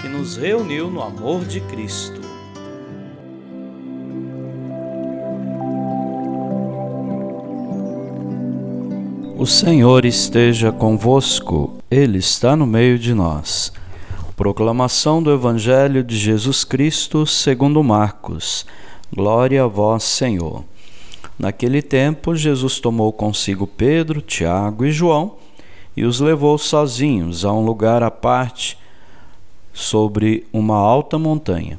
que nos reuniu no amor de Cristo. O Senhor esteja convosco, Ele está no meio de nós. Proclamação do Evangelho de Jesus Cristo segundo Marcos. Glória a vós, Senhor. Naquele tempo, Jesus tomou consigo Pedro, Tiago e João e os levou sozinhos a um lugar à parte sobre uma alta montanha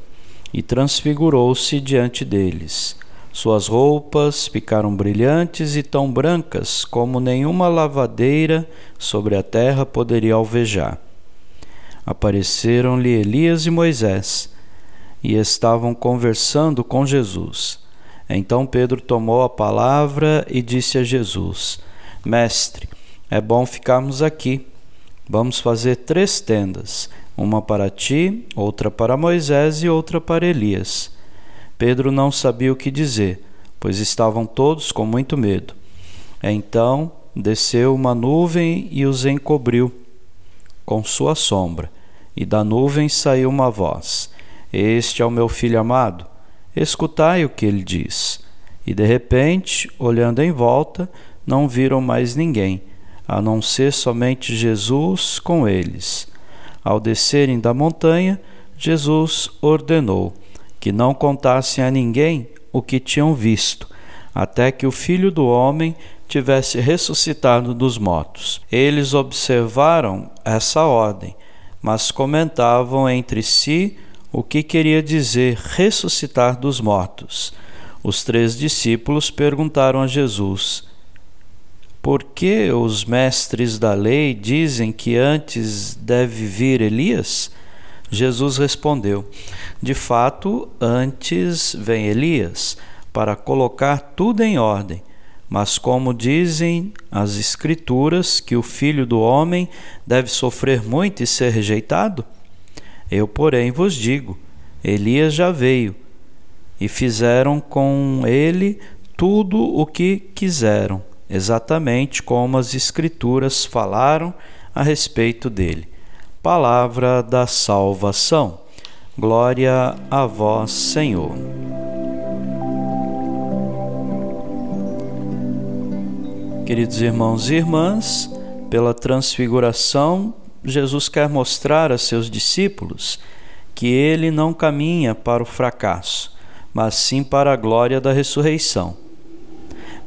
e transfigurou-se diante deles. Suas roupas ficaram brilhantes e tão brancas como nenhuma lavadeira sobre a terra poderia alvejar. Apareceram-lhe Elias e Moisés e estavam conversando com Jesus. Então Pedro tomou a palavra e disse a Jesus: Mestre, é bom ficarmos aqui. Vamos fazer três tendas uma para ti, outra para Moisés e outra para Elias. Pedro não sabia o que dizer, pois estavam todos com muito medo. Então desceu uma nuvem e os encobriu com sua sombra, e da nuvem saiu uma voz: Este é o meu filho amado, escutai o que ele diz. E de repente, olhando em volta, não viram mais ninguém, a não ser somente Jesus com eles. Ao descerem da montanha, Jesus ordenou que não contassem a ninguém o que tinham visto, até que o filho do homem tivesse ressuscitado dos mortos. Eles observaram essa ordem, mas comentavam entre si o que queria dizer ressuscitar dos mortos. Os três discípulos perguntaram a Jesus: por que os mestres da lei dizem que antes deve vir Elias? Jesus respondeu: De fato, antes vem Elias para colocar tudo em ordem. Mas, como dizem as Escrituras que o filho do homem deve sofrer muito e ser rejeitado? Eu, porém, vos digo: Elias já veio e fizeram com ele tudo o que quiseram exatamente como as Escrituras falaram a respeito dele. Palavra da salvação. Glória a vós, Senhor. Queridos irmãos e irmãs, pela transfiguração, Jesus quer mostrar a seus discípulos que ele não caminha para o fracasso, mas sim para a glória da ressurreição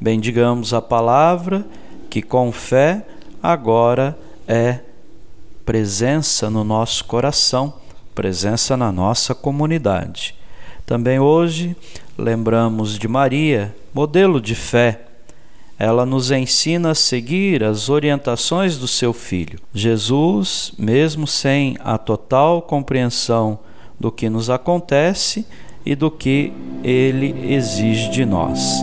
bendigamos a palavra que com fé agora é presença no nosso coração, presença na nossa comunidade. Também hoje lembramos de Maria, modelo de fé. Ela nos ensina a seguir as orientações do seu filho. Jesus, mesmo sem a total compreensão do que nos acontece e do que ele exige de nós.